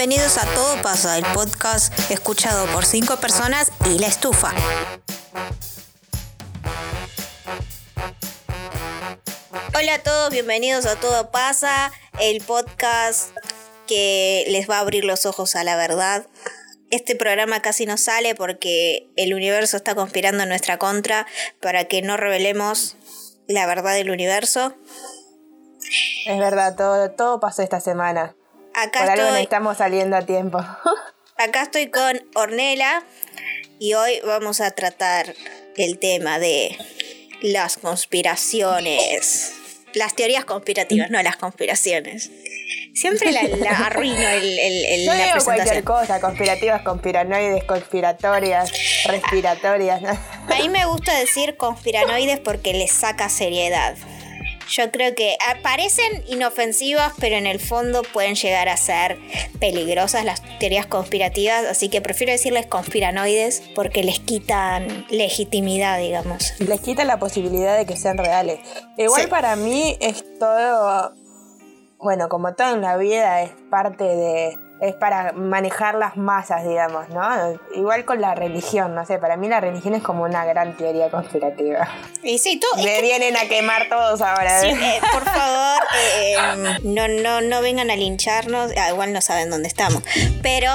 Bienvenidos a Todo Pasa, el podcast escuchado por cinco personas y la estufa. Hola a todos, bienvenidos a Todo Pasa, el podcast que les va a abrir los ojos a la verdad. Este programa casi no sale porque el universo está conspirando en nuestra contra para que no revelemos la verdad del universo. Es verdad, todo, todo pasó esta semana. Acá Por algo no estoy, estamos saliendo a tiempo. acá estoy con Ornela y hoy vamos a tratar el tema de las conspiraciones. Las teorías conspirativas, no las conspiraciones. Siempre la, la arruino el, el- el- la digo cualquier cosa, conspirativas, conspiranoides, conspiratorias, respiratorias. ¿no? A mí me gusta decir conspiranoides porque les saca seriedad. Yo creo que parecen inofensivas, pero en el fondo pueden llegar a ser peligrosas las teorías conspirativas, así que prefiero decirles conspiranoides porque les quitan legitimidad, digamos. Les quita la posibilidad de que sean reales. Igual Sí. para mí es todo, bueno, como todo en la vida es parte de, es para manejar las masas, digamos, ¿no? Igual con la religión, no sé, para mí la religión es como una gran teoría conspirativa. Y sí, todo, Me que- vienen a quemar todos ahora. sí, ¿eh? eh, por favor, eh, no, no, no vengan a lincharnos, ah, igual no saben dónde estamos, pero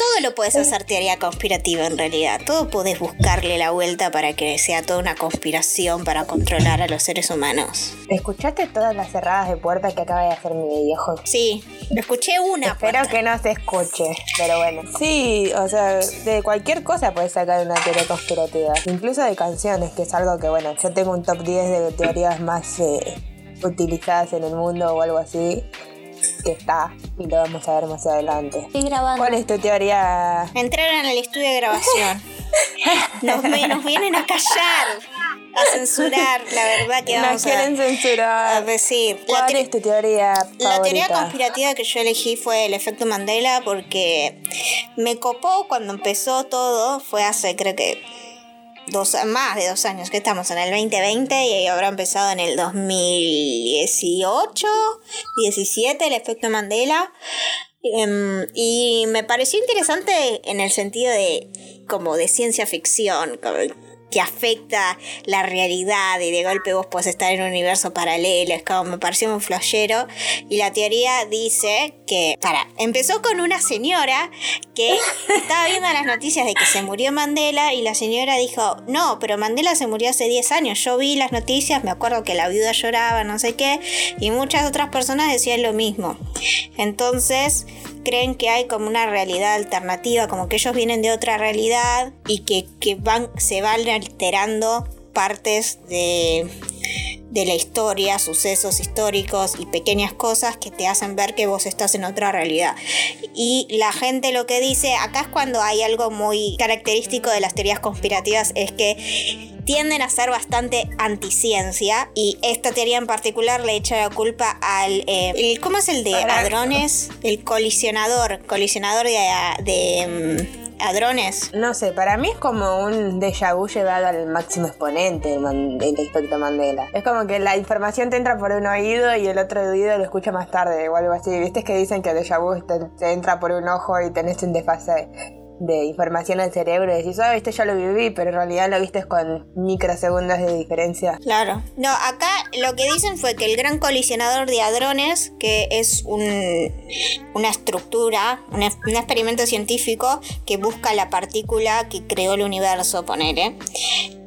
todo lo puedes hacer teoría conspirativa en realidad. Todo puedes buscarle la vuelta para que sea toda una conspiración para controlar a los seres humanos. ¿Escuchaste todas las cerradas de puerta que acaba de hacer mi viejo? Sí, lo escuché una. Espero puerta. que no se escuche, pero bueno. Sí, o sea, de cualquier cosa puedes sacar una teoría conspirativa. Incluso de canciones, que es algo que, bueno, yo tengo un top 10 de teorías más eh, utilizadas en el mundo o algo así, que está, y lo vamos a ver más adelante. Estoy grabando. ¿Cuál es tu teoría? Entraron al estudio de grabación. Nos, nos vienen a callar, a censurar, la verdad que Nos vamos quieren a, a censurar. decir. ¿Cuál te- es tu teoría La teoría conspirativa que yo elegí fue el efecto Mandela porque me copó cuando empezó todo, fue hace creo que dos, más de dos años que estamos en el 2020 y habrá empezado en el 2018, 17 el efecto Mandela. Em, y me pareció interesante en el sentido de como de ciencia ficción, como que afecta la realidad y de golpe vos podés estar en un universo paralelo, es como me pareció muy flashero. Y la teoría dice que, para, empezó con una señora que estaba viendo las noticias de que se murió Mandela y la señora dijo, no, pero Mandela se murió hace 10 años, yo vi las noticias, me acuerdo que la viuda lloraba, no sé qué, y muchas otras personas decían lo mismo. Entonces, creen que hay como una realidad alternativa, como que ellos vienen de otra realidad y que, que van, se van alterando partes de, de la historia, sucesos históricos y pequeñas cosas que te hacen ver que vos estás en otra realidad. Y la gente lo que dice, acá es cuando hay algo muy característico de las teorías conspirativas, es que tienden a ser bastante anticiencia y esta teoría en particular le echa la culpa al... eh, el- ¿Cómo es el de hadrones? El colisionador, colisionador de, de hadrones. No sé, para mí es como un déjà vu llevado al máximo exponente el, man- el efecto Mandela. Es como que la información te entra por un oído y el otro oído lo escucha más tarde o algo así. ¿Viste que dicen que el déjà vu te entra por un ojo y tenés un desfase de información al cerebro y decís, oh, viste, ya lo viví, pero en realidad lo viste con microsegundos de diferencia. Claro. No, acá lo que dicen fue que el gran colisionador de hadrones, que es un, una estructura, un, experimento científico que busca la partícula que creó el universo, ponele.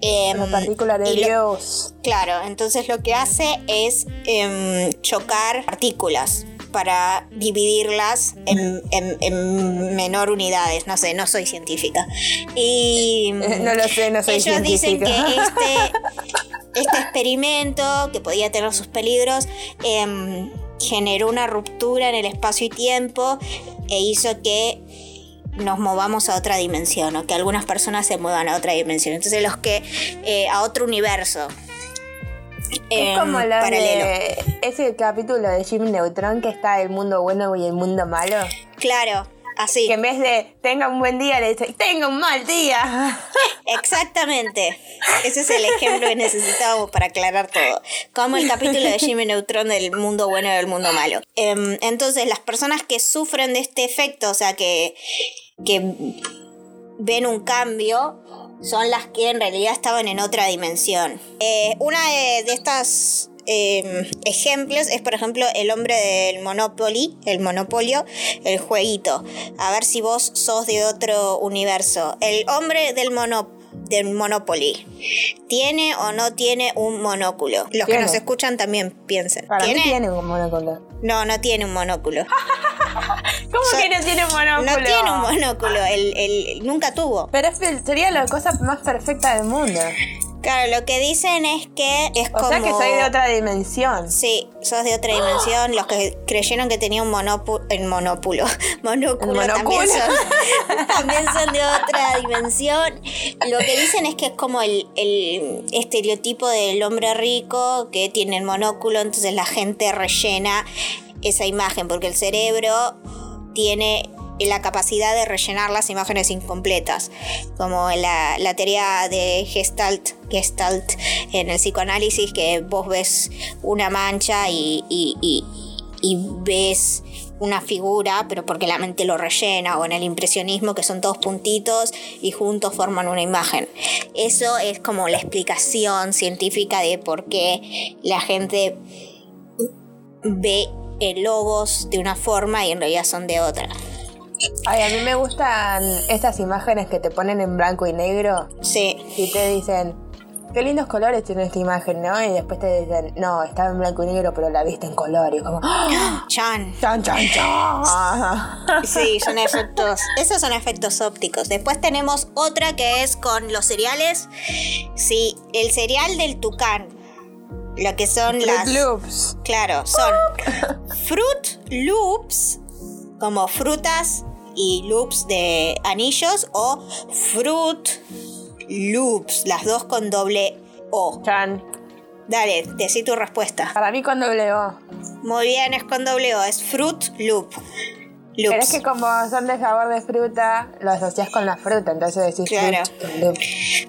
Em, La partícula de lo- Dios. Claro, entonces lo que hace es em, chocar partículas para dividirlas en, en- en menor unidades. No sé, no soy científica. Y No lo sé, no soy ellos dicen que este, este experimento, que podía tener sus peligros, em, generó una ruptura en el espacio y tiempo e hizo que nos movamos a otra dimensión o que algunas personas se muevan a otra dimensión. Entonces los que eh, a otro universo. Es como lo paralelo. de ese capítulo de Jim Neutron que está el mundo bueno y el mundo malo. Claro, Así. Que en vez de tenga un buen día, le dice, tenga un mal día. Exactamente. Ese es el ejemplo que necesitábamos para aclarar todo. Como el capítulo de Jimmy Neutron del mundo bueno y del mundo malo. Em, entonces, las personas que sufren de este efecto, o sea, que, que ven un cambio, son las que en realidad estaban en otra dimensión. Eh, una de, de estas eh, ejemplos es, por ejemplo, el hombre del Monopoly, el Monopolio, el jueguito. A ver si vos sos de otro universo. El hombre del Monopoly del Monopoly. ¿Tiene o no tiene un monóculo? Los que nos escuchan también piensen. Para ¿Tiene? mí tiene un monóculo. No, no tiene un monóculo. ¿Cómo So- que no tiene un monóculo? No tiene un monóculo. El, el- nunca tuvo. Pero es, sería la cosa más perfecta del mundo. Claro, lo que dicen es que es O como... sea que soy de otra dimensión. Sí, sos de otra dimensión. Los que creyeron que tenía un monóculo, el monóculo, monóculo, El También, monóculo. son, también son de otra dimensión. Lo que dicen es que es como el, el estereotipo del hombre rico que tiene el monóculo, entonces la gente rellena esa imagen porque el cerebro tiene la capacidad de rellenar las imágenes incompletas, como la, la teoría de Gestalt, Gestalt en el psicoanálisis, que vos ves una mancha y, y- y- ves una figura, pero porque la mente lo rellena, o en el impresionismo, que son todos puntitos y juntos forman una imagen. Eso es como la explicación científica de por qué la gente ve logos de una forma y en realidad son de otra. Ay, a mí me gustan estas imágenes que te ponen en blanco y negro Sí, y te dicen, qué lindos colores tiene esta imagen, ¿no? Y después te dicen, no, estaba en blanco y negro, pero la viste en color. Y como, ¡Ah! Chan. ¡chan, chan, chan! Sí, son efectos. Esos son efectos ópticos. Después tenemos otra que es con los cereales. Sí, el cereal del tucán. Lo que son Fruit las. Loops. Claro, son Fruit Loops, como frutas y loops de anillos, o Fruit Loops, las dos con doble O. Chan. Dale, decí tu respuesta. Para mí con doble O. Muy bien, es con doble O, es Fruit Loop. Pero es Loops. que como son de sabor de fruta, lo asocias con la fruta, entonces decís Claro. Fruit Loop.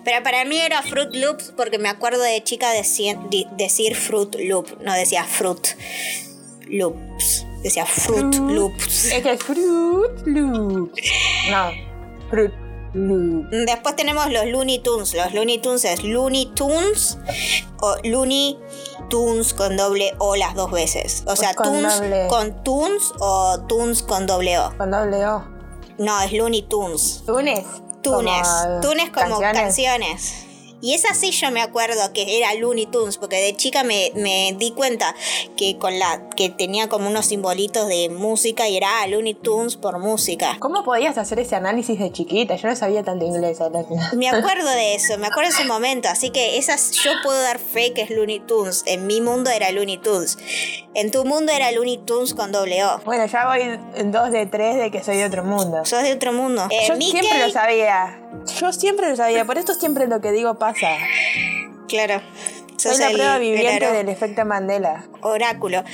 Pero para mí era Fruit Loops porque me acuerdo de chica decir Fruit Loop, no decía Fruit Loops, decía Fruit Loops. Es que Fruit Loops. No, Fruit Después tenemos los Looney Tunes. Los Looney Tunes es Looney Tunes o Looney Tunes con doble O las dos veces. O sea, con Tunes doble. con Tunes o Tunes con doble O. Con doble O. No, es Looney Tunes. Tunes. Tunes. Como, Tunes como canciones. canciones. Y esa sí yo me acuerdo que era Looney Tunes, porque de chica me, me di cuenta que con la que tenía como unos simbolitos de música y era ah, Looney Tunes por música. ¿Cómo podías hacer ese análisis de chiquita? Yo no sabía tanto inglés. ¿sabes? Me acuerdo de eso, me acuerdo de ese momento, así que esas yo puedo dar fe que es Looney Tunes. En mi mundo era Looney Tunes. En tu mundo era Looney Tunes con doble O. Bueno, ya voy en dos de tres de que soy de otro mundo. Sos de otro mundo. Eh, Yo Mickey, siempre lo sabía. Yo siempre lo sabía. Por esto siempre lo que digo pasa. Claro. Soy la el- prueba viviente del efecto Mandela. oráculo.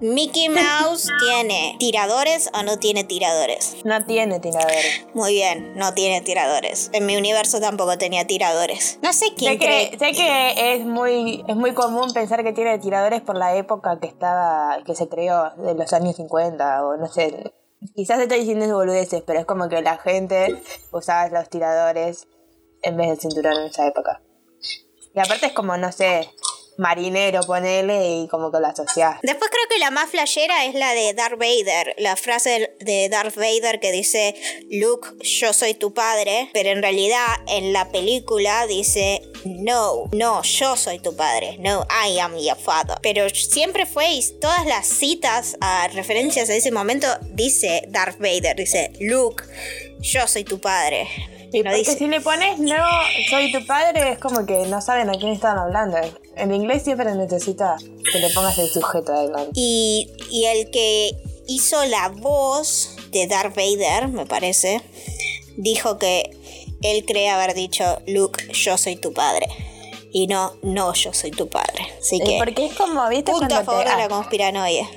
Mickey Mouse tiene tiradores o no tiene tiradores. No tiene tiradores. Muy bien, no tiene tiradores. En mi universo tampoco tenía tiradores. No sé quién Sé cree. que, sé que es muy es muy común pensar que tiene tiradores por la época que estaba que se creó, de los años 50 o no sé. Quizás estoy diciendo boludeces, pero es como que la gente usaba los tiradores en vez del cinturón en esa época. Y aparte es como, no sé, marinero, ponele y como que lo asociás. Después creo que la más flashera es la de Darth Vader, la frase de Darth Vader que dice Luke, yo soy tu padre, pero en realidad en la película dice no, no, yo soy tu padre, no, I am your father. Pero siempre fue todas las citas a referencias a ese momento dice Darth Vader, dice Luke, yo soy tu padre. Y No porque dice, si le pones no, soy tu padre, es como que no saben a quién están hablando. En inglés siempre necesita que le pongas el sujeto adelante. Y, y el que hizo la voz de Darth Vader, me parece, dijo que él cree haber dicho, Luke, yo soy tu padre. Y no, no, yo soy tu padre. Así que, Porque es como, ¿viste? punto a favor te, de la conspiranoia.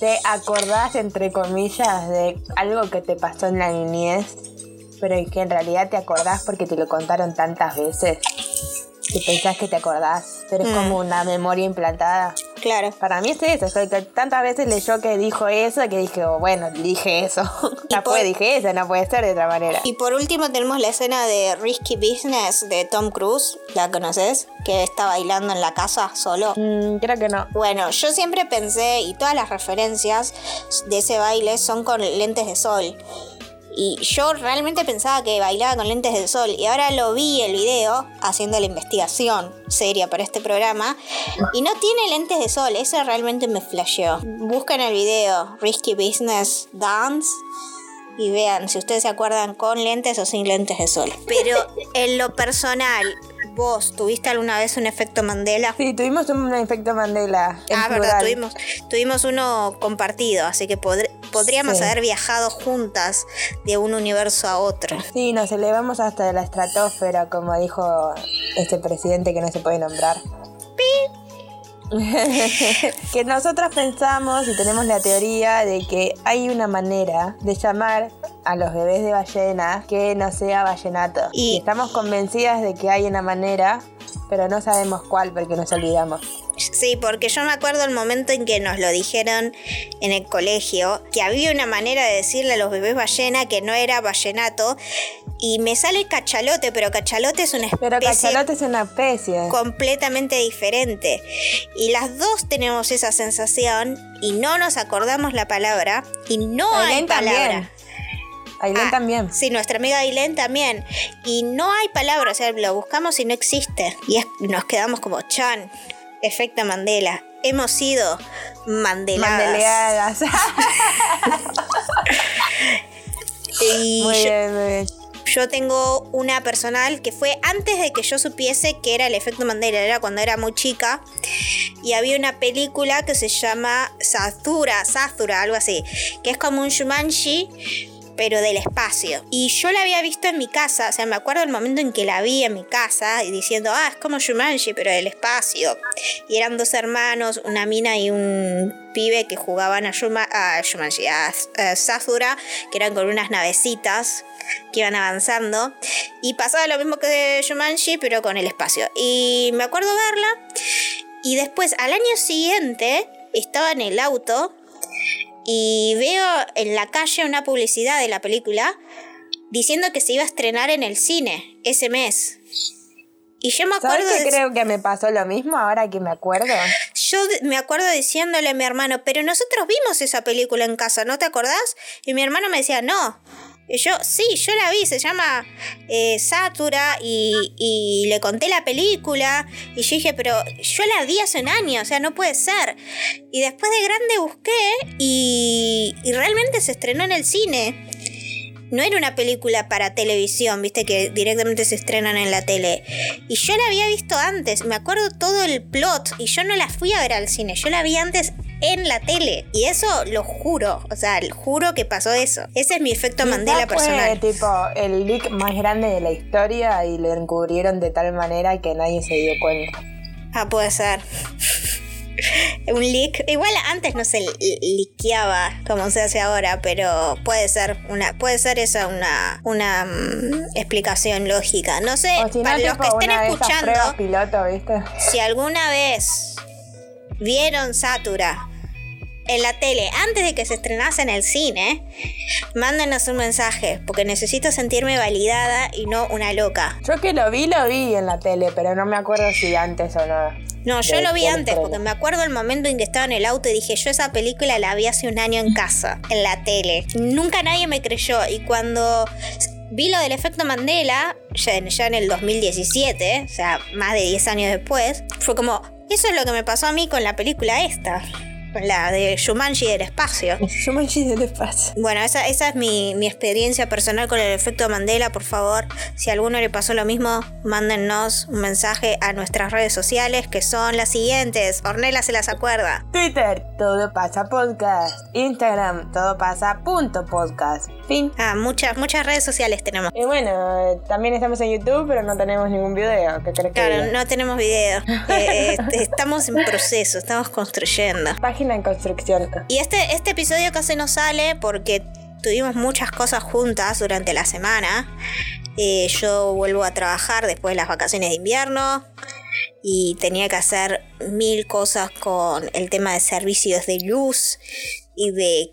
te acordás, entre comillas, de algo que te pasó en la niñez, pero que en realidad te acordás porque te lo contaron tantas veces que pensás que te acordás, pero es Mm. como una memoria implantada. Claro. Para mí es eso, es que tantas veces leyó que dijo eso que dije, oh, bueno, dije eso. Por- fue, dije eso, no puede ser de otra manera. Y por último tenemos la escena de Risky Business de Tom Cruise, ¿la conoces? Que está bailando en la casa solo. Mm, creo que no. Bueno, yo siempre pensé, y todas las referencias de ese baile son con lentes de sol. Y yo realmente pensaba que bailaba con lentes de sol. Y ahora lo vi el video haciendo la investigación seria para este programa. Y no tiene lentes de sol. Eso realmente me flasheó. Busquen el video Risky Business Dance. Y vean si ustedes se acuerdan con lentes o sin lentes de sol. Pero en lo personal, ¿vos tuviste alguna vez un efecto Mandela? Sí, tuvimos un efecto Mandela. en Ah, verdad, tuvimos, tuvimos uno compartido, así que podr- podríamos Sí. haber viajado juntas de un universo a otro. Sí, nos elevamos hasta la estratosfera, como dijo este presidente que no se puede nombrar. que nosotros pensamos y tenemos la teoría de que hay una manera de llamar a los bebés de ballena que no sea vallenato. Y- Y estamos convencidas de que hay una manera, pero no sabemos cuál porque nos olvidamos. Sí, porque yo me acuerdo el momento en que nos lo dijeron en el colegio, que había una manera de decirle a los bebés ballena que no era vallenato, y me sale cachalote, pero cachalote es una especie Pero cachalote es una especie. completamente diferente. Y las dos tenemos esa sensación y no nos acordamos la palabra y no hay palabra. también. Ailén Ah, también. Sí, nuestra amiga Ailén también. Y no hay palabra, o sea, lo buscamos y no existe. Y es- nos quedamos como chan, efecto Mandela. Hemos sido mandeladas. Mandeleadas. Y muy yo, bien, muy bien. yo tengo una personal que fue antes de que yo supiese que era el efecto Mandela, era cuando era muy chica. Y había una película que se llama Sazura, Sazura, algo así, que es como un Shumanji, pero del espacio. Y yo la había visto en mi casa, o sea, me acuerdo el momento en que la vi en mi casa y diciendo, ah, es como Shumanji, pero del espacio. Y eran dos hermanos, una mina y un pibe que jugaban a, Shuma, a Shumanji, a, a que eran con unas navecitas que iban avanzando. Y pasaba lo mismo que Shumanji, pero con el espacio. Y me acuerdo verla. Y después, al año siguiente, estaba en el auto y veo en la calle una publicidad de la película diciendo que se iba a estrenar en el cine ese mes. Y yo me acuerdo ¿Sabes que de- creo que me pasó lo mismo ahora que me acuerdo? yo me acuerdo diciéndole a mi hermano, pero nosotros vimos esa película en casa, ¿no te acordás? Y mi hermano me decía, no. Yo, sí, yo la vi, se llama eh, Satura y, y le conté la película y yo dije, pero yo la vi hace un año, o sea, no puede ser. Y después de grande busqué y, y realmente se estrenó en el cine. No era una película para televisión, viste que directamente se estrenan en la tele. Y yo la había visto antes, me acuerdo todo el plot y yo no la fui a ver al cine, yo la vi antes en la tele. Y eso lo juro, o sea, juro que pasó eso. Ese es mi efecto Mandela fue personal. tipo el leak más grande de la historia y lo encubrieron de tal manera que nadie se dio cuenta. Ah, puede ser. Un leak. Igual antes no se li- liqueaba como se hace ahora, pero puede ser una, puede ser esa una, una mm, explicación lógica. No sé, no, para los que estén escuchando, piloto, ¿viste? si alguna vez vieron Satura en la tele antes de que se estrenase en el cine, mándenos un mensaje, porque necesito sentirme validada y no una loca. Yo que lo vi, lo vi en la tele, pero no me acuerdo si antes o no. No, yo lo vi antes porque me acuerdo el momento en que estaba en el auto y dije, yo esa película la vi hace un año en casa, en la tele. Nunca nadie me creyó y cuando vi lo del efecto Mandela, ya en, ya en el 2017, o sea, más de 10 años después, fue como, eso es lo que me pasó a mí con la película esta, la de Shumanji del espacio. Me del espacio. Bueno, esa, esa es mi, mi experiencia personal con el efecto Mandela. Por favor, si a alguno le pasó lo mismo, mándennos un mensaje a nuestras redes sociales que son las siguientes. Ornella se las acuerda. Twitter, todo pasa podcast. Instagram, todo pasa punto podcast. Fin. Ah, muchas, muchas redes sociales tenemos. Y bueno, también estamos en YouTube, pero no tenemos ningún video. ¿Qué crees Claro, no tenemos video. Eh, eh, estamos en proceso, estamos construyendo. Página en construcción. Y este, este episodio casi no sale porque tuvimos muchas cosas juntas durante la semana. Eh, yo vuelvo a trabajar después de las vacaciones de invierno y tenía que hacer mil cosas con el tema de servicios de luz y de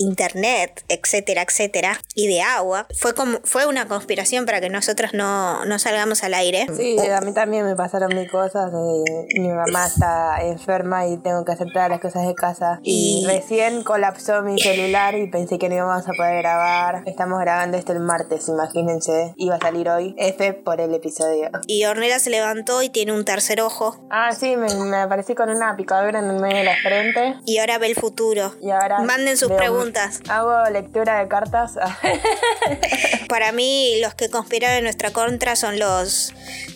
internet, etcétera, etcétera, y de agua, fue como fue una conspiración para que nosotros no, no salgamos al aire. Sí, a mí también me pasaron mil cosas. mi mamá está enferma y tengo que hacer todas las cosas de casa. Y, recién colapsó mi celular y pensé que no íbamos a poder grabar. Estamos grabando esto el martes, imagínense. Iba a salir hoy. F por el episodio. Y Ornella se levantó y tiene un tercer ojo. Ah, sí, me, me aparecí con una picadura en el medio de la frente. Y ahora ve el futuro. Y ahora Manden sus preguntas Hago lectura de cartas. Para mí, los que conspiran en nuestra contra son los,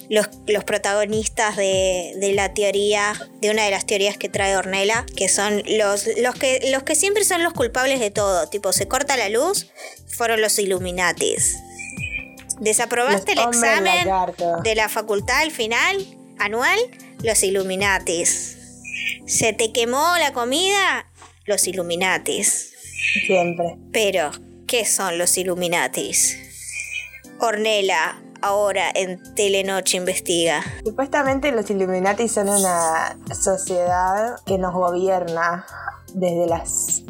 los, protagonistas de, la teoría, de una de las teorías que trae Ornella, que son los, los, que, los que siempre son los culpables de todo. Tipo, se corta la luz, fueron los Illuminatis. Desaprobaste el examen de la facultad al final, anual, los Illuminatis. Se te quemó la comida, los Illuminatis. Siempre. Pero, ¿qué son los Illuminatis? Ornella, ahora en Telenoche investiga. Supuestamente los Illuminatis son una sociedad que nos gobierna desde las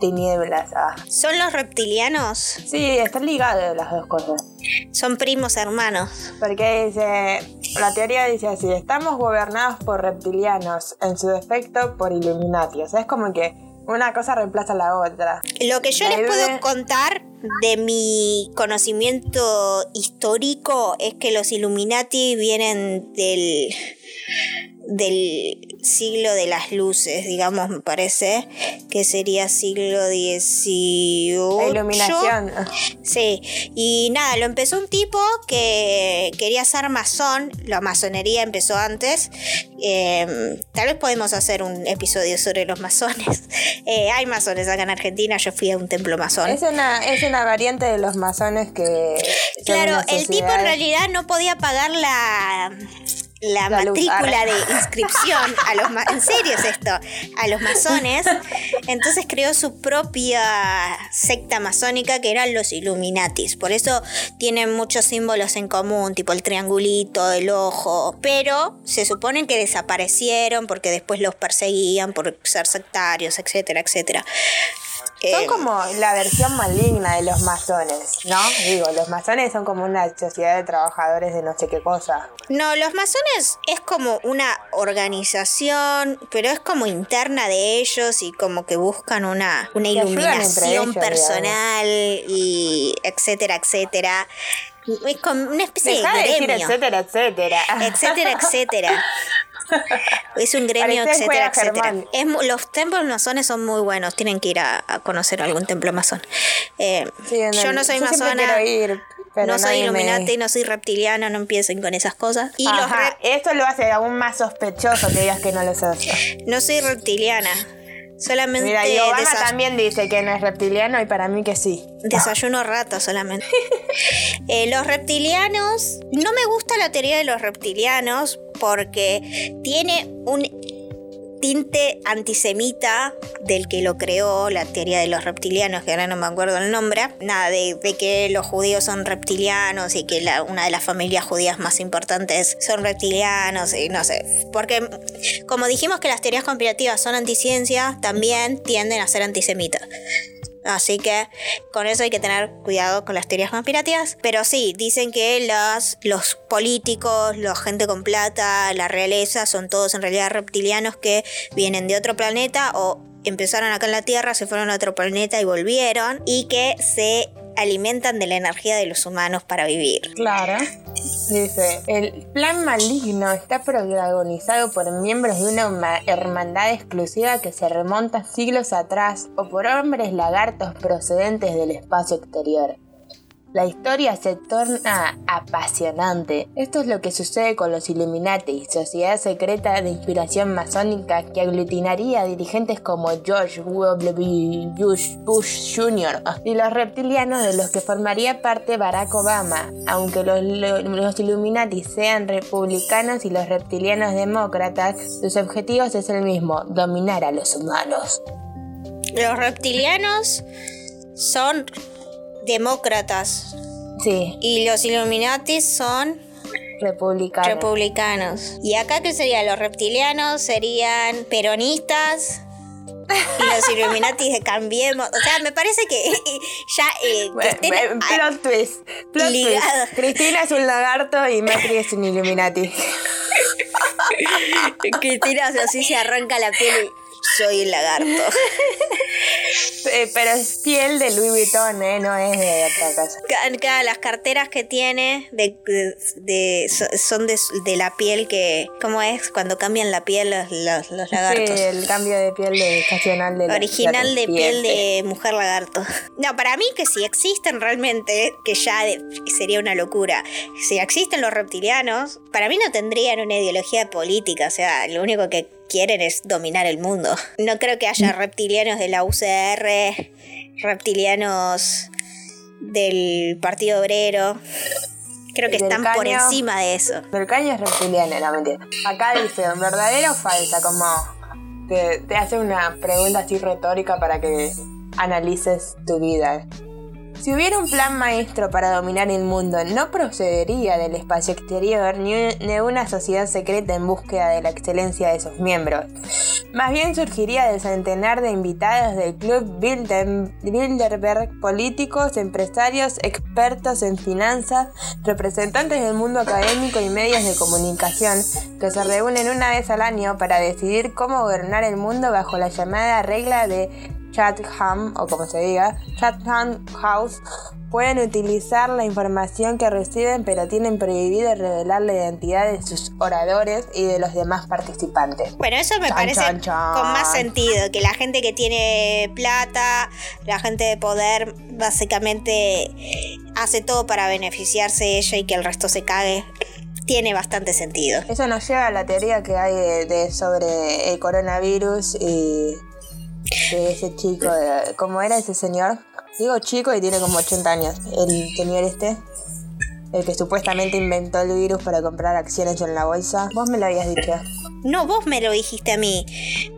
tinieblas. ¿Son los reptilianos? Sí, están ligados las dos cosas. Son primos hermanos. Porque dice, la teoría dice así, estamos gobernados por reptilianos, en su defecto por Illuminati. O sea, es como que una cosa reemplaza a la otra. Lo que yo les puedo contar de mi conocimiento histórico es que los Illuminati vienen del del siglo de las luces, digamos, me parece, que sería siglo XVIII. La iluminación. Sí, y nada, lo empezó un tipo que quería ser masón, la masonería empezó antes, em, tal vez podemos hacer un episodio sobre los masones. Eh, hay masones acá en Argentina, yo fui a un templo masón. Es una, es una variante de los masones que... Claro, el tipo en realidad no podía pagar la la, matrícula de inscripción a los en serio es esto a los masones. Entonces creó su propia secta masónica que eran los Illuminatis. Por eso tienen muchos símbolos en común tipo el triangulito el ojo. Pero se supone que desaparecieron porque después los perseguían por ser sectarios etcétera etcétera son como la versión maligna de los masones, ¿no? Digo, los masones son como una sociedad de trabajadores de no sé qué cosa. No, los masones es como una organización, pero es como interna de ellos y como que buscan una, una iluminación personal y etcétera, etcétera. Es como una especie de, gremio. etcétera, etcétera. Etcétera, etcétera. es un gremio, etcétera, etcétera. los templos masones son muy buenos, tienen que ir a, conocer algún templo masón. Eh, yo no soy masona. no soy iluminante, no soy reptiliana, no empiecen con esas cosas. Y Esto lo hace aún más sospechoso que digas que no lo sos. No soy reptiliana. Solamente. Mira, y Obama también dice que no es reptiliano y para mí que sí. Desayuno rato solamente. Eh, los reptilianos. No me gusta la teoría de los reptilianos porque tiene un tinte antisemita del que lo creó, la teoría de los reptilianos, que ahora no me acuerdo el nombre, nada, de, que los judíos son reptilianos y que una de las familias judías más importantes son reptilianos, y no sé, porque como dijimos que las teorías conspirativas son anticiencia, también tienden a ser antisemitas. Así que con eso hay que tener cuidado con las teorías conspirativas. Pero sí, dicen que los, los políticos, la gente con plata, la realeza, son todos en realidad reptilianos que vienen de otro planeta o empezaron acá en la Tierra, se fueron a otro planeta y volvieron. Y que se alimentan de la energía de los humanos para vivir. Claro. Dice, el plan maligno está protagonizado por miembros de una hermandad exclusiva que se remonta siglos atrás o por hombres lagartos procedentes del espacio exterior. La historia se torna apasionante. Esto es lo que sucede con los Illuminati, sociedad secreta de inspiración masónica que aglutinaría dirigentes como George W. Bush Jr. y los reptilianos de los que formaría parte Barack Obama. Aunque los, los Illuminati sean republicanos y los reptilianos demócratas, sus objetivos es el mismo, dominar a los humanos. Los reptilianos son demócratas. Sí. Y los Illuminati son republicanos. republicanos. ¿Y acá qué serían? Los reptilianos serían peronistas. Y los Illuminati Cambiemos. O sea, me parece que ya. Eh, que a- plot twist. Plot twist. Cristina es un lagarto y Macri es un Illuminati. Cristina así se arranca la piel soy el lagarto. Eh, pero es piel de Louis Vuitton, ¿eh? No es de otra cosa. Ca- ca- las carteras que tiene de, de- de- so- son de, de la piel que. ¿Cómo es? Cuando cambian la piel los, los, los lagartos. Sí, el cambio de piel de estacional de la- Original de piel de mujer lagarto. No, para mí que si existen realmente, que ya sería una locura, si existen los reptilianos, para mí no tendrían una ideología política, o sea, lo único que quieren es dominar el mundo. No creo que Mm. haya reptilianos de la UCR, reptilianos del Partido Obrero. Creo que Del están por encima de eso. Pero el caño es reptiliano, no mentira. Acá dice, ¿verdadero o falsa? Como te, te hace una pregunta así retórica para que analices tu vida. Si hubiera un plan maestro para dominar el mundo, no procedería del espacio exterior ni, una sociedad secreta en búsqueda de la excelencia de sus miembros. Más bien surgiría del centenar de invitados del Club Bilderberg, políticos, empresarios, expertos en finanzas, representantes del mundo académico y medios de comunicación, que se reúnen una vez al año para decidir cómo gobernar el mundo bajo la llamada regla de Chatham, o como se diga, Chatham House, pueden utilizar la información que reciben, pero tienen prohibido revelar la identidad de sus oradores y de los demás participantes. Bueno, eso me Chan, parece chan, chan. con más sentido, que la gente que tiene plata, la gente de poder, básicamente hace todo para beneficiarse de ella y que el resto se cague. Tiene bastante sentido. Eso nos lleva a la teoría que hay de, de- sobre el coronavirus y de ese chico, de- ¿cómo era ese señor? Digo chico y tiene como 80 años, el señor este, el que supuestamente inventó el virus para comprar acciones en la bolsa. Vos me lo habías dicho. No, vos me lo dijiste a mí.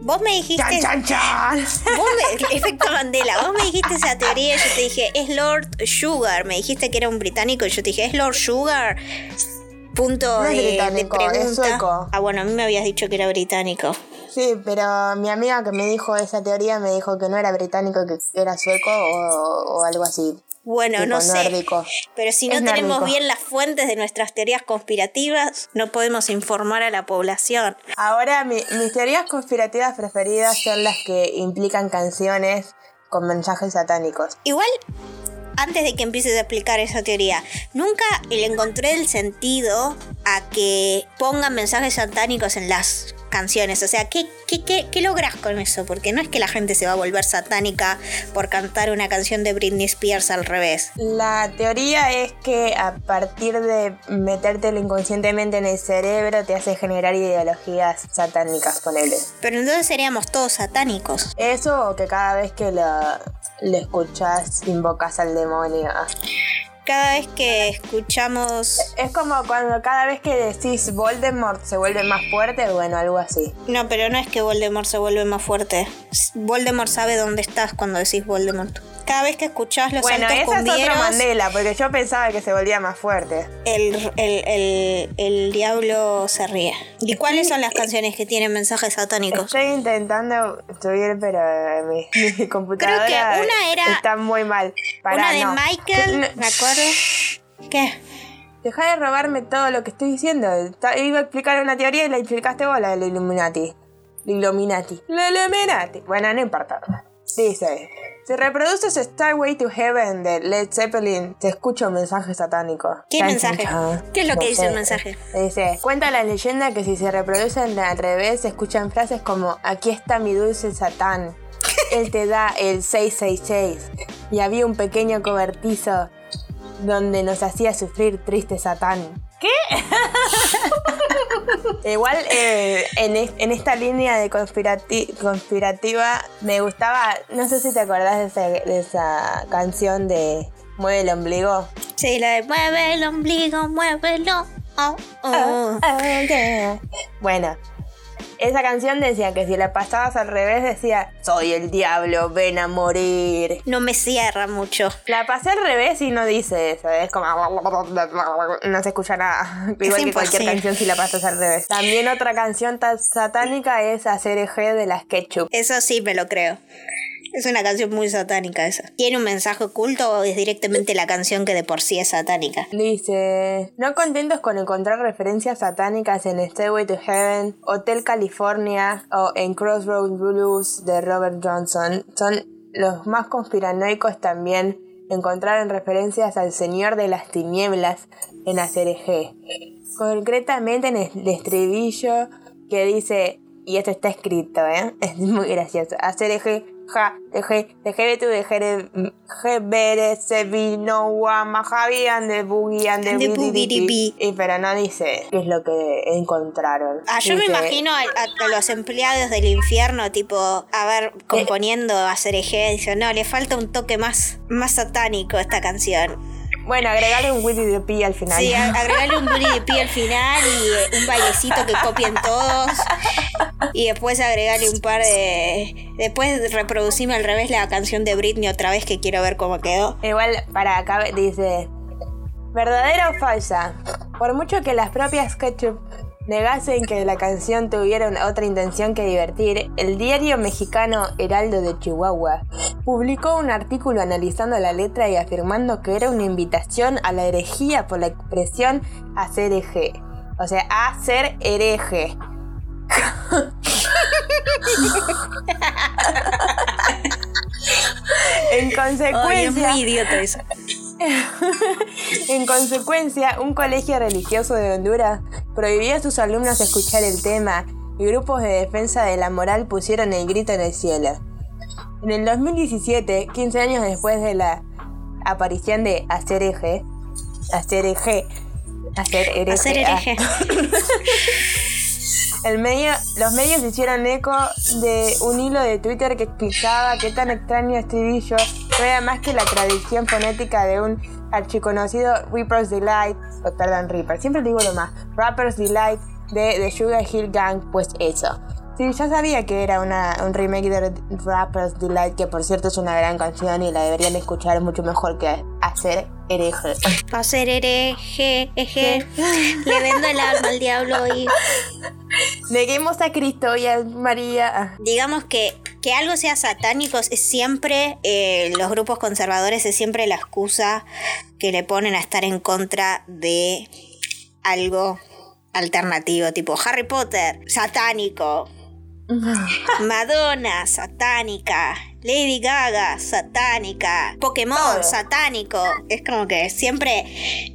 Vos me dijiste. ¡Chan, chan, chan! Vos me, efecto Mandela, vos me dijiste esa teoría y yo te dije, es Lord Sugar. Me dijiste que era un británico y yo te dije, es Lord Sugar. Punto No es de, de británico, es pregunta. sueco. Ah, bueno, a mí me habías dicho que era británico. Sí, pero mi amiga que me dijo esa teoría me dijo que no era británico, que era sueco o, o algo así. Bueno, tipo no sé. nórdico. Pero si no Es tenemos nórdico. bien las fuentes de nuestras teorías conspirativas, no podemos informar a la población. Ahora, mi- mis teorías conspirativas preferidas son las que implican canciones con mensajes satánicos. Igual, antes de que empieces a explicar esa teoría, nunca le encontré el sentido a que pongan mensajes satánicos en las canciones. O sea, ¿qué, qué, qué, qué logras con eso? Porque no es que la gente se va a volver satánica por cantar una canción de Britney Spears al revés. La teoría es que a partir de metértelo inconscientemente en el cerebro te hace generar ideologías satánicas, ponele. Pero entonces seríamos todos satánicos. Eso o que cada vez que lo, lo escuchas invocas al demonio. Cada vez que escuchamos Es como cuando cada vez que decís Voldemort se vuelve más fuerte, bueno, algo así. No, pero no es que Voldemort se vuelve más fuerte. Voldemort sabe dónde estás cuando decís Voldemort. Cada vez que escuchás los bueno, saltos esa es otra Mandela, porque yo pensaba que se volvía más fuerte. el, el, el, el diablo se ríe. ¿Y cuáles son las canciones que tienen mensajes satánicos? Estoy intentando subir, pero mi, mi computadora una era- está muy mal. Pará, Una de no. Michael, No, me acuerdo. ¿Qué? Deja de robarme todo lo que estoy diciendo. Iba a explicar una teoría y la explicaste vos, la del Illuminati. Illuminati. La Illuminati. Bueno, no importa. Dice, si reproduces Starway to Heaven de Led Zeppelin, te escucho un mensaje satánico. ¿Qué mensaje? ¿Qué es lo que No dice sé. el mensaje? Dice, cuenta la leyenda que si se reproducen al revés, se escuchan frases como, aquí está mi dulce Satán. Él te da el 666. Y había un pequeño cobertizo donde nos hacía sufrir triste Satán. ¿Qué? Igual eh, en, es- en esta línea de conspirati- conspirativa me gustaba, no sé si te acordás de esa, de esa canción de Mueve el ombligo. Sí, la de mueve el ombligo, muévelo. Oh, oh. Ah, ah, yeah. Bueno, esa canción decía que si la pasabas al revés decía, soy el diablo, ven a morir. No me cierra mucho. La pasé al revés y no dice eso, es como... No se escucha nada. Igual que cualquier canción si la pasas al revés. También otra canción tan satánica es Hacer eje de las Ketchup. Eso sí me lo creo. Es una canción muy satánica esa. ¿Tiene un mensaje oculto o es directamente la canción que de por sí es satánica? Dice, no contentos con encontrar referencias satánicas en Stairway to Heaven, Hotel California o en Crossroads Blues de Robert Johnson, son los más conspiranoicos también encontraron referencias al Señor de las Tinieblas en Acerejé. Concretamente en el estribillo que dice, y esto está escrito, ¿eh? es muy gracioso, Acerejé, ja, deje, deje tu deje bere se vino guamajabian de bugian de De bugiripi. Y pero no dice qué es lo que encontraron. Ah, yo me imagino a, los empleados del infierno, tipo, a ver, componiendo a Cereje, dicen, no, le falta un toque más, más satánico a esta canción. Bueno, agregarle un Willy de Pi al final. Sí, agregarle un bully de pie al final y eh, un bailecito que copien todos. Y después agregarle un par de. Después reproducirme al revés la canción de Britney otra vez que quiero ver cómo quedó. Igual para acá dice, ¿verdadera o falsa? Por mucho que las propias Ketchup negasen que la canción tuviera otra intención que divertir, el diario mexicano Heraldo de Chihuahua publicó un artículo analizando la letra y afirmando que era una invitación a la herejía por la expresión hacer hereje. O sea, hacer hereje. en Ay, es consecuencia, muy idiota eso. en consecuencia, un colegio religioso de Honduras prohibió a sus alumnos escuchar el tema y grupos de defensa de la moral pusieron el grito en el cielo. En el 2017, 15 años después de la aparición de Hacer Eje, Hacer Eje, Hacer el medio, los medios hicieron eco de un hilo de Twitter que explicaba qué tan extraño estribillo no era más que la tradición fonética de un archiconocido Reaper's Delight, o perdón, Reaper, siempre digo lo más, Rapper's Delight de The Sugar Hill Gang, pues eso. Sí, ya sabía que era una, un remake de Rapper's Delight, que por cierto es una gran canción y la deberían escuchar mucho mejor que hacer hereje. Hacer hereje, eje. Le vendo el alma al diablo y. Neguemos a Cristo y a María. Digamos que que algo sea satánico es siempre, eh, los grupos conservadores es siempre la excusa que le ponen a estar en contra de algo alternativo, tipo Harry Potter, satánico, Madonna, satánica, Lady Gaga, satánica, Pokémon, Todo. satánico. Es como que siempre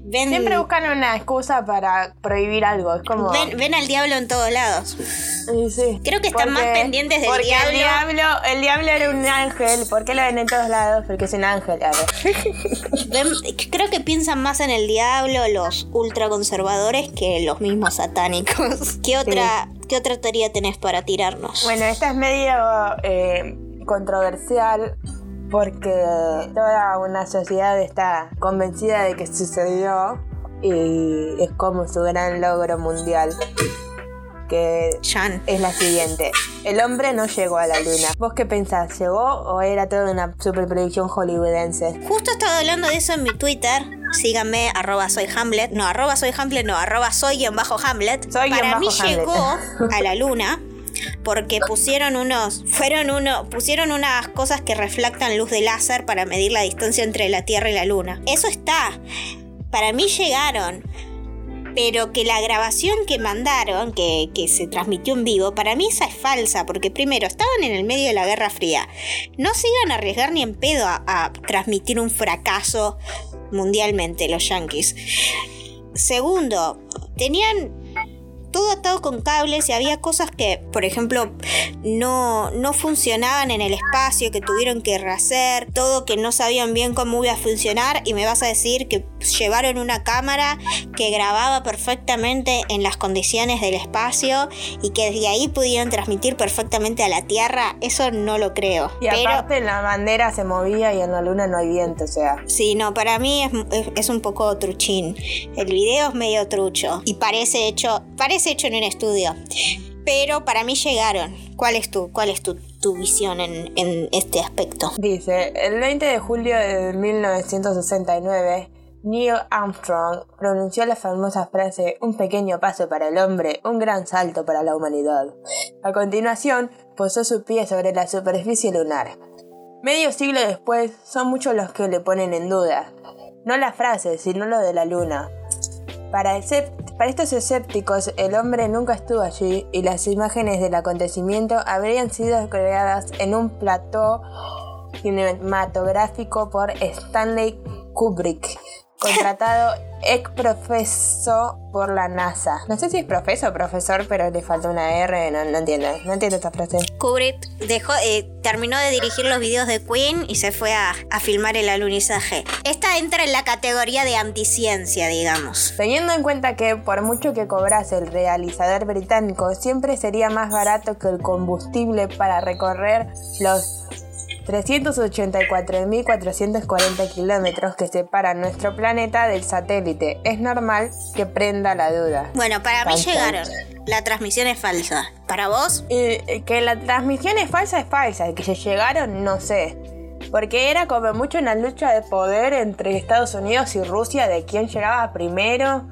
ven, Siempre buscan una excusa para prohibir algo. Es como. ven, ven al diablo en todos lados. Sí, sí. Creo que están más pendientes del porque diablo. El diablo. El diablo era un ángel. ¿Por qué lo ven en todos lados? Porque es un ángel. Ven- creo que piensan más en el diablo los ultraconservadores que los mismos satánicos. ¿Qué otra, ¿qué otra teoría tenés para tirarnos? Bueno, esta es medio eh, controversial. Porque toda una sociedad está convencida de que sucedió. Y es como su gran logro mundial. Que Jan. es la siguiente. El hombre no llegó a la luna. ¿Vos qué pensás? ¿Llegó o era toda una super predicción hollywoodense? Justo estaba hablando de eso en mi Twitter. Síganme, arroba soy Hamlet. No, arroba soy Hamlet, no, arroba soy guion bajo Hamlet. Soy Para mí Hamlet. llegó a la luna porque pusieron unos, fueron uno, pusieron unas cosas que reflectan luz de láser para medir la distancia entre la Tierra y la Luna. Eso está. Para mí llegaron. Pero que la grabación que mandaron, que, que se transmitió en vivo, para mí esa es falsa, porque primero estaban en el medio de la Guerra Fría. No se iban a arriesgar ni en pedo a, a transmitir un fracaso mundialmente los yankees. Segundo, tenían todo atado con cables y había cosas que, por ejemplo, no, no funcionaban en el espacio, que tuvieron que rehacer, todo que no sabían bien cómo iba a funcionar y me vas a decir que llevaron una cámara que grababa perfectamente en las condiciones del espacio y que desde ahí pudieron transmitir perfectamente a la Tierra, eso no lo creo. Y aparte la bandera se movía y en la luna no hay viento, o sea. Sí, no, para mí es, es un poco truchín. El video es medio trucho y parece hecho, parece hecho en un estudio. Pero para mí llegaron. ¿Cuál es tu, cuál es tu, tu visión en, en este aspecto? Dice, el 20 de julio de 1969, Neil Armstrong pronunció la famosa frase un pequeño paso para el hombre, un gran salto para la humanidad. A continuación, posó su pie sobre la superficie lunar. Medio siglo después, son muchos los que le ponen en duda. No la frase, sino lo de la luna. Para, estos escépticos, el hombre nunca estuvo allí y las imágenes del acontecimiento habrían sido creadas en un plató cinematográfico por Stanley Kubrick, contratado ex profeso por la NASA. No sé si es profeso o profesor, pero le falta una R, no, entiendo, no entiendo esta frase. Kubrick dejó, eh, terminó de dirigir los videos de Queen y se fue a, a, filmar el alunizaje. Esta entra en la categoría de anticiencia, digamos. Teniendo en cuenta que por mucho que cobrase el realizador británico, siempre sería más barato que el combustible para recorrer los 384.440 kilómetros que separan nuestro planeta del satélite. Es normal que prenda la duda. Bueno, para mí llegaron. La transmisión es falsa. ¿Para vos? Eh, que la transmisión es falsa es falsa. Que se llegaron, no sé. Porque era como mucho una lucha de poder entre Estados Unidos y Rusia de quién llegaba primero.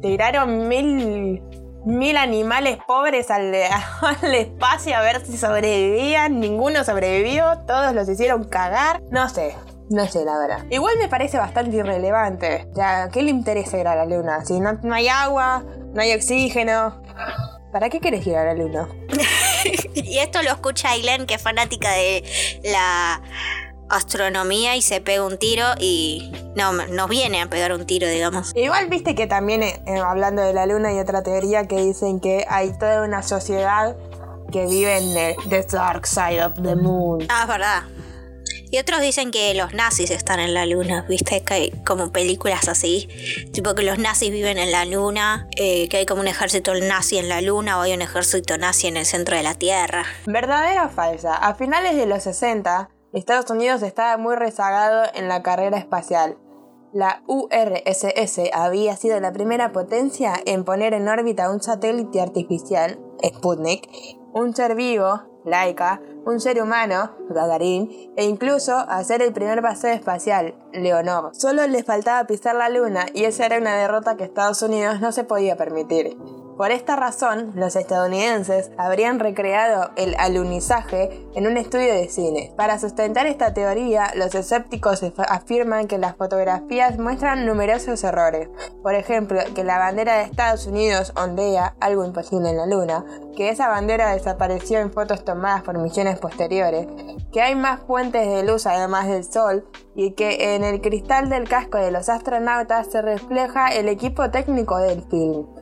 Tiraron mil mil animales pobres al, espacio a ver si sobrevivían. Ninguno sobrevivió, todos los hicieron cagar. No sé. No sé, la verdad. Igual me parece bastante irrelevante. Ya, ¿qué le interesa ir a la luna? Si no, no hay agua, no hay oxígeno. ¿Para qué quieres ir a la luna? y esto lo escucha Aileen, que es fanática de la astronomía y se pega un tiro y no, nos viene a pegar un tiro, digamos. Igual viste que también, eh, hablando de la luna, hay otra teoría que dicen que hay toda una sociedad que vive en the, dark side of the moon. Ah, es verdad. Y otros dicen que los nazis están en la luna, viste que hay como películas así, tipo que los nazis viven en la luna, eh, que hay como un ejército nazi en la luna o hay un ejército nazi en el centro de la Tierra. ¿Verdadera o falsa? A finales de los 60, Estados Unidos estaba muy rezagado en la carrera espacial. La URSS había sido la primera potencia en poner en órbita un satélite artificial, Sputnik, un ser vivo, Laika, un ser humano, Gagarin, e incluso hacer el primer paseo espacial, Leonov. Solo les faltaba pisar la luna y esa era una derrota que Estados Unidos no se podía permitir. Por esta razón, los estadounidenses habrían recreado el alunizaje en un estudio de cine. Para sustentar esta teoría, los escépticos afirman que las fotografías muestran numerosos errores. Por ejemplo, que la bandera de Estados Unidos ondea, algo imposible en la Luna, que esa bandera desapareció en fotos tomadas por misiones posteriores, que hay más fuentes de luz además del Sol y que en el cristal del casco de los astronautas se refleja el equipo técnico del film.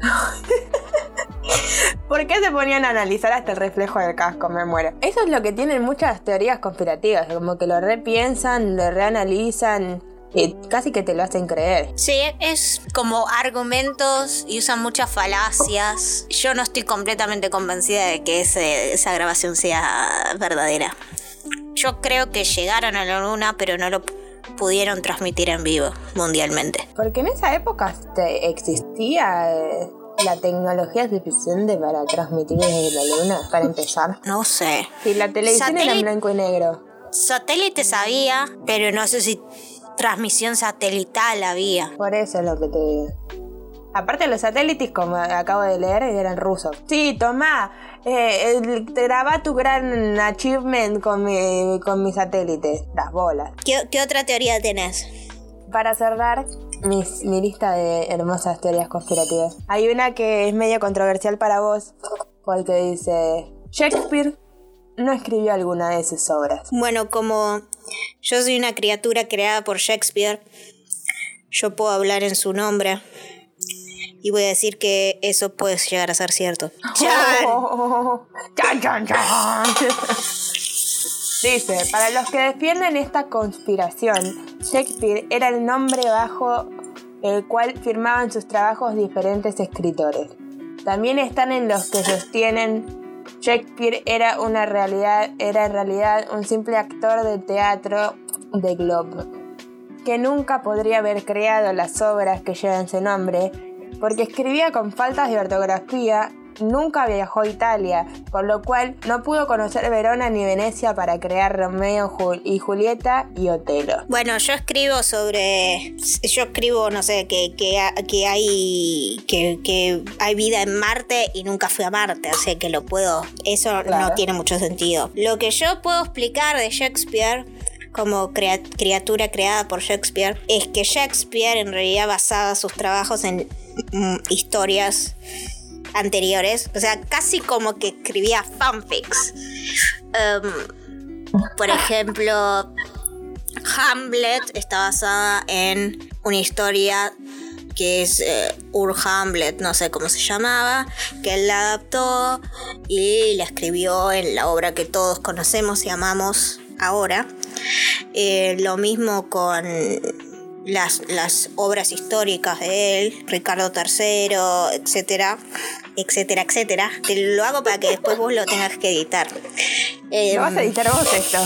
¿Por qué se ponían a analizar hasta el reflejo del casco? Me muero. Eso es lo que tienen muchas teorías conspirativas, como que lo repiensan, lo reanalizan. Y casi que te lo hacen creer. Sí, es como argumentos y usan muchas falacias. Yo no estoy completamente convencida de que esa grabación sea verdadera. Yo creo que llegaron a la luna, pero no lo pudieron transmitir en vivo mundialmente. Porque en esa época existía eh, la tecnología suficiente para transmitir desde la luna, para empezar. No sé. Si la televisión era en blanco y negro. Satélites había, pero no sé si transmisión satelital había. Por eso es lo que te digo. Aparte los satélites, como acabo de leer, eran rusos. Sí, toma, eh, graba tu gran achievement con mi, con mi satélite, las bolas. ¿Qué, otra teoría tenés? Para cerrar mi lista de hermosas teorías conspirativas. Hay una que es medio controversial para vos, porque dice, Shakespeare no escribió alguna de sus obras. Bueno, como yo soy una criatura creada por Shakespeare, yo puedo hablar en su nombre. Y voy a decir que eso puede llegar a ser cierto. ¡Chan! ¡Chan, chan, chan! Dice, para los que defienden esta conspiración, Shakespeare era el nombre bajo el cual firmaban sus trabajos diferentes escritores. También están en los que sostienen Shakespeare era una realidad, era en realidad un simple actor de teatro de Globe, que nunca podría haber creado las obras que llevan su nombre, porque escribía con faltas de ortografía nunca viajó a Italia, por lo cual no pudo conocer Verona ni Venecia para crear Romeo y Julieta y Otelo. Bueno, yo escribo sobre. Yo escribo, no sé, que, que, hay. Que, hay vida en Marte y nunca fui a Marte, sea que lo puedo. Eso no tiene mucho sentido. Lo que yo puedo explicar de Shakespeare como criatura creada por Shakespeare es que Shakespeare en realidad basaba sus trabajos en mm, historias anteriores. O sea, casi como que escribía fanfics. Em, por ejemplo, Hamlet está basada en una historia que es eh, Ur Hamlet, no sé cómo se llamaba, que él la adaptó y la escribió en la obra que todos conocemos y amamos ahora. Eh, lo mismo con las, las, obras históricas de él, Ricardo III, etcétera, etcétera, etcétera. Te lo hago para que después vos lo tengas que editar. ¿Lo vas a em, editar vos esto?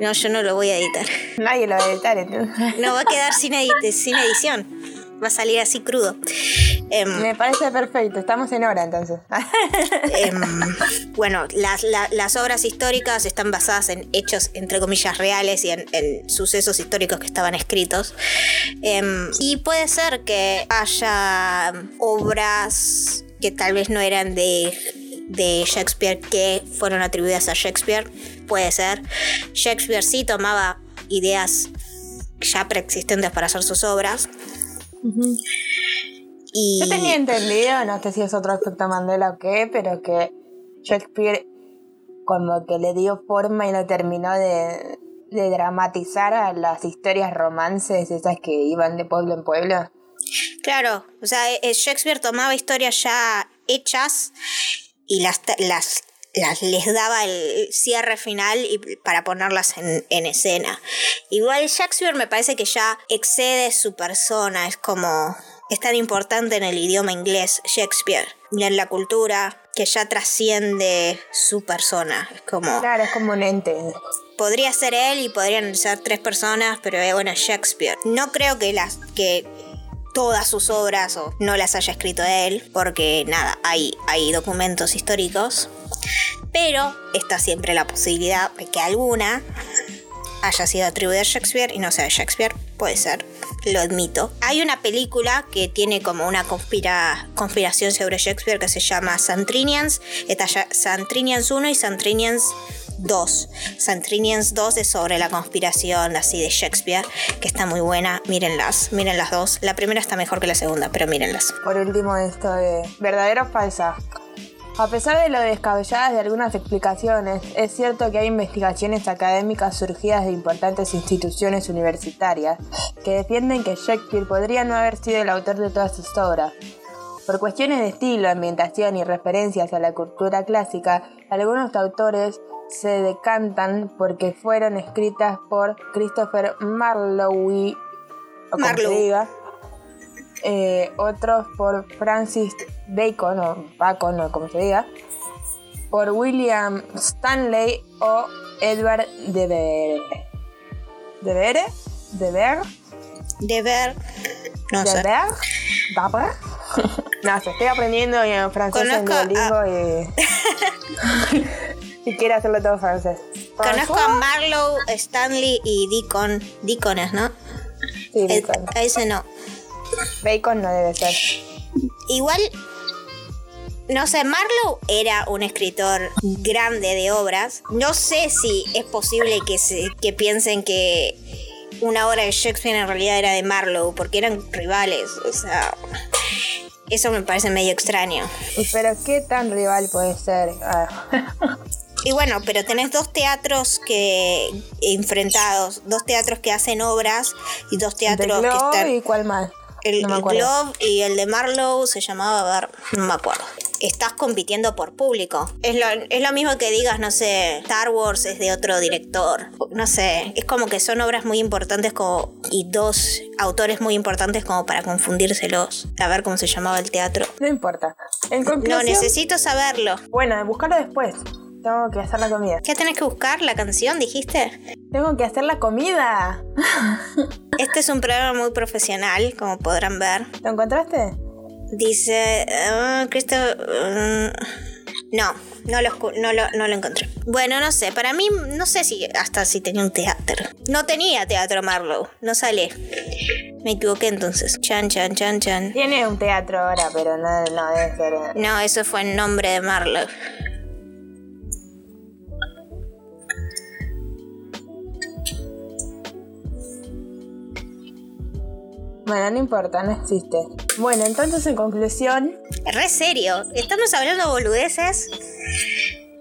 No, yo no lo voy a editar. Nadie lo va a editar entonces. No, va a quedar sin, sin edición. Va a salir así crudo. Em, Me parece perfecto, estamos en hora entonces. Em, bueno, las, obras históricas están basadas en hechos, entre comillas, reales y en, en sucesos históricos que estaban escritos. y puede ser que haya obras que tal vez no eran de de Shakespeare que fueron atribuidas a Shakespeare. Puede ser. Shakespeare sí tomaba ideas ya preexistentes para hacer sus obras. Y... Yo tenía entendido, no sé si es otro aspecto Mandela o qué, pero que Shakespeare como que le dio forma y lo terminó de, de dramatizar a las historias romances, esas que iban de pueblo en pueblo. Claro, o sea, eh, Shakespeare tomaba historias ya hechas y las, las, las, les daba el cierre final y para ponerlas en, en, escena. Igual Shakespeare me parece que ya excede su persona, es como es tan importante en el idioma inglés Shakespeare y en la cultura que ya trasciende su persona. Es como. Claro, es como un ente. Podría ser él y podrían ser tres personas, pero eh, bueno, Shakespeare. No creo que las que todas sus obras o no las haya escrito él, porque nada, hay, hay documentos históricos, pero está siempre la posibilidad de que alguna haya sido atribuida a Shakespeare y no sea de Shakespeare, puede ser, lo admito. Hay una película que tiene como una conspira, conspiración sobre Shakespeare que se llama Santrinians, está Santrinians 1 y Santrinians 2. Santrinians 2 es sobre la conspiración así de Shakespeare, que está muy buena. Mírenlas, miren las dos. La primera está mejor que la segunda, pero mírenlas. Por último, esto de verdadero o falsa. A pesar de lo descabelladas de algunas explicaciones, es cierto que hay investigaciones académicas surgidas de importantes instituciones universitarias que defienden que Shakespeare podría no haber sido el autor de todas sus obras. Por cuestiones de estilo, ambientación y referencias a la cultura clásica, algunos autores se decantan porque fueron escritas por Christopher Marlowe, o como eh, otros por Francis Bacon, o Bacon, o como se diga, por William Stanley o Edward de Vere. ¿De Vere? ¿De Ver? De Ver. No ¿De sé. Ver? no sé, estoy aprendiendo en francés en Duolingo y... y quiere hacerlo todo francés. Conozco a Marlowe, Stanley y Deacon. Deacones, ¿no? Sí, Deacon. ese no. Bacon no debe ser. Igual, no sé, Marlowe era un escritor grande de obras. No sé si es posible que, se, que piensen que una obra de Shakespeare en realidad era de Marlowe, porque eran rivales. O sea, eso me parece medio extraño. Pero ¿qué tan rival puede ser? Ah. Y bueno, pero tenés dos teatros que enfrentados, dos teatros que hacen obras y dos teatros que están. ¿Y cuál más? El No me acuerdo. Globe y el de Marlowe se llamaba, a ver, no me acuerdo. Estás compitiendo por público. Es lo, es lo mismo que digas, no sé, Star Wars es de otro director. No sé, es como que son obras muy importantes como, y dos autores muy importantes como para confundírselos. A ver cómo se llamaba el teatro. No importa. En No, conclusión. necesito saberlo. Bueno, buscarlo después. Tengo que hacer la comida. ¿Qué tenés que buscar? ¿La canción, dijiste? Tengo que hacer la comida. Este es un programa muy profesional, como podrán ver. ¿Lo encontraste? Dice. ah, Christopher. mm, no, no lo, no, lo, no lo encontré. Bueno, no sé. Para mí, no sé si hasta si tenía un teatro. No tenía teatro Marlowe. No sale. Me equivoqué entonces. Chan, chan, chan, chan. Tiene un teatro ahora, pero no, no debe ser. eh. No, eso fue el nombre de Marlowe. Bueno, no importa, no existe. Bueno, entonces en conclusión. Re serio. Estamos hablando boludeces.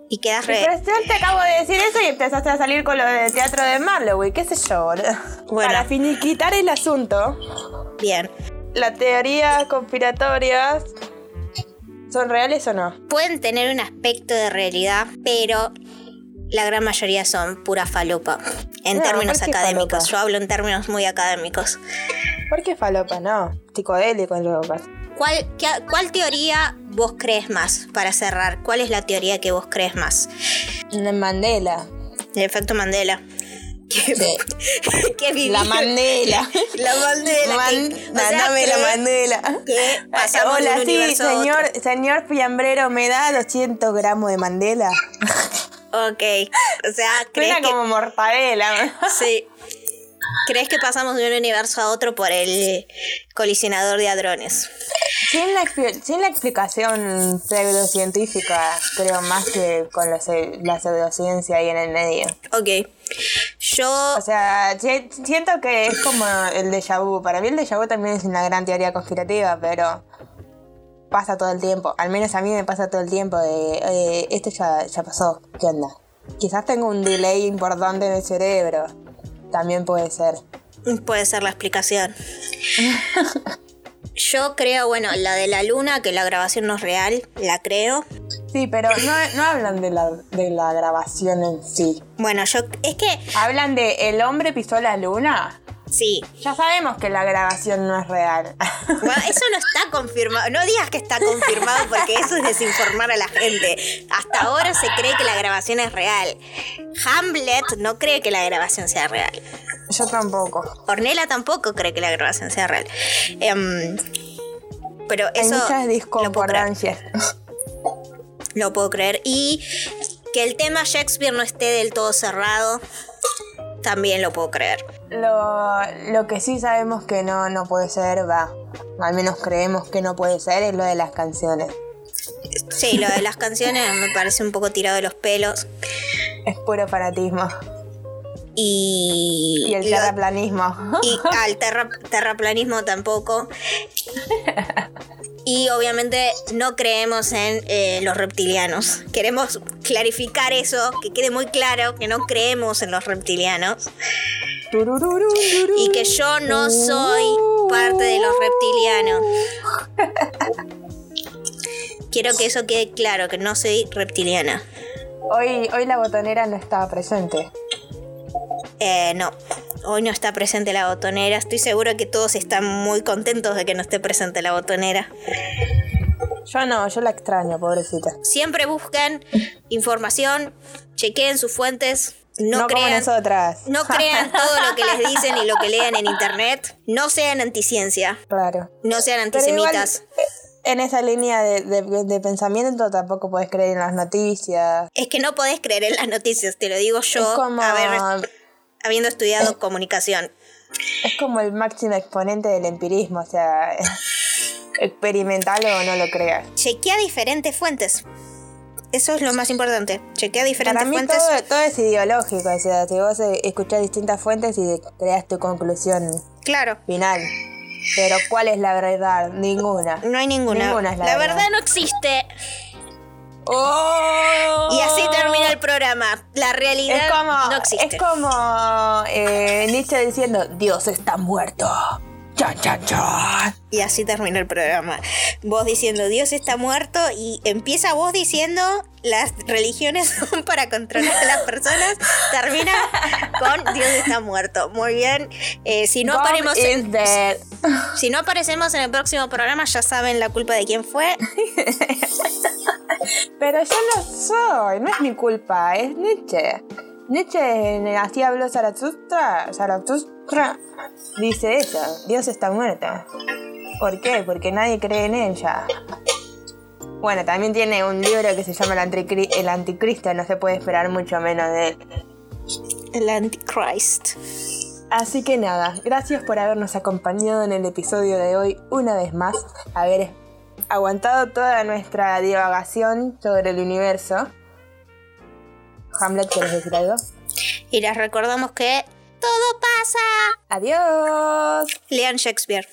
Y quedas re. Pero yo te acabo de decir eso y empezaste a salir con lo del teatro de Marlowe, qué sé yo, boludo. Bueno. Para finiquitar el asunto, Bien. ¿las teorías conspiratorias son reales o no? pueden tener un aspecto de realidad, pero la gran mayoría son pura falopa. En No, términos ¿por qué académicos. falopa? Yo hablo en términos muy académicos. ¿Por qué falopa? No, psicodélico en. ¿Cuál, qué- ¿Cuál teoría vos crees más? Para cerrar, ¿cuál es la teoría que vos crees más? De Mandela. El efecto Mandela. ¿Qué, qué viví? La Mandela. La Mandela. Man- que- o sea, Mandame la que- Mandela. que pasamos Hola, de un sí, señor, señor fiambrero, ¿me da 200 gramos de Mandela? Ok. O sea, ¿crees Suena que, como mortadela. Sí. ¿Crees que pasamos de un universo a otro por el colisionador de hadrones? Sin la, sin la explicación pseudocientífica, creo más que con la, la pseudociencia ahí en el medio. Ok. Yo. O sea, si- siento que es como el déjà vu. Para mí el déjà vu también es una gran teoría conspirativa, pero pasa todo el tiempo. Al menos a mí me pasa todo el tiempo de, eh, esto ya, ya pasó, ¿qué onda? Quizás tengo un delay importante en el cerebro. También puede ser. Puede ser la explicación. Yo creo, bueno, la de la luna, que la grabación no es real, la creo. Sí, pero no, no hablan de la, de la grabación en sí. Bueno, yo. Es que. Hablan de el hombre pisó la luna. Sí. Ya sabemos que la grabación no es real. Bueno, eso no está confirmado. No digas que está confirmado porque eso es desinformar a la gente. Hasta ahora se cree que la grabación es real. Hamlet no cree que la grabación sea real. Yo tampoco. Ornella tampoco cree que la grabación sea real. Em, pero Hay eso muchas lo puedo, creer, disconcordancias. lo puedo creer. Y que el tema Shakespeare no esté del todo cerrado, también lo puedo creer. Lo, lo que sí sabemos que no, no puede ser, va. Al menos creemos que no puede ser, es lo de las canciones. Sí, lo de las canciones me parece un poco tirado de los pelos. Es puro fanatismo. Y, Y el lo- terraplanismo. Y al terra- terraplanismo tampoco. Y obviamente no creemos en eh, los reptilianos. Queremos clarificar eso, que quede muy claro que no creemos en los reptilianos. Y que yo no soy parte de los reptilianos. Quiero que eso quede claro, que no soy reptiliana. Hoy, hoy la botonera no estaba presente. Eh, no, hoy no está presente la botonera. Estoy seguro que todos están muy contentos de que no esté presente la botonera. Yo no, yo la extraño, pobrecita. Siempre busquen información, chequeen sus fuentes, no, No, como crean, nosotras. no crean todo lo que les dicen y lo que lean en internet. No sean anticiencia, Claro. no sean igual, antisemitas. eh, en esa línea de, de- de pensamiento tampoco puedes creer en las noticias. Es que no podés creer en las noticias, te lo digo yo, es como, haber- habiendo estudiado comunicación. es como el máximo exponente del empirismo, o sea, experimentalo o no lo creas. Chequea diferentes fuentes. Eso es lo más importante. Chequea diferentes Para mí fuentes. todo, todo es ideológico, o sea, si vos eh, escuchás distintas fuentes y creas tu conclusión Claro. final. Pero ¿cuál es la verdad? Ninguna. No hay ninguna. Ninguna es la la verdad. verdad no existe. ¡Oh! Y así termina el programa. La realidad Es como, no existe. es como eh, Nietzsche diciendo, Dios está muerto. Cha, cha, cha. Y así termina el programa. Vos diciendo Dios está muerto y empieza vos diciendo las religiones son para controlar a las personas. Termina con Dios está muerto. Muy bien. Eh, si, no God aparemos is en, dead. si no aparecemos en el próximo programa, ya saben la culpa de quién fue. Pero yo no soy, no es mi culpa, es Nietzsche. Nietzsche así habló Zaratustra, Zaratustra dice eso, Dios está muerto. ¿Por qué? Porque nadie cree en ella. Bueno, también tiene un libro que se llama El, Anticri- El Anticristo, no se puede esperar mucho menos de él. El Antichrist. Así que nada, gracias por habernos acompañado en el episodio de hoy una vez más, haber aguantado toda nuestra divagación sobre el universo. Hamlet, ¿quieres decir algo? Y les recordamos que todo pasa. Adiós. Lean Shakespeare.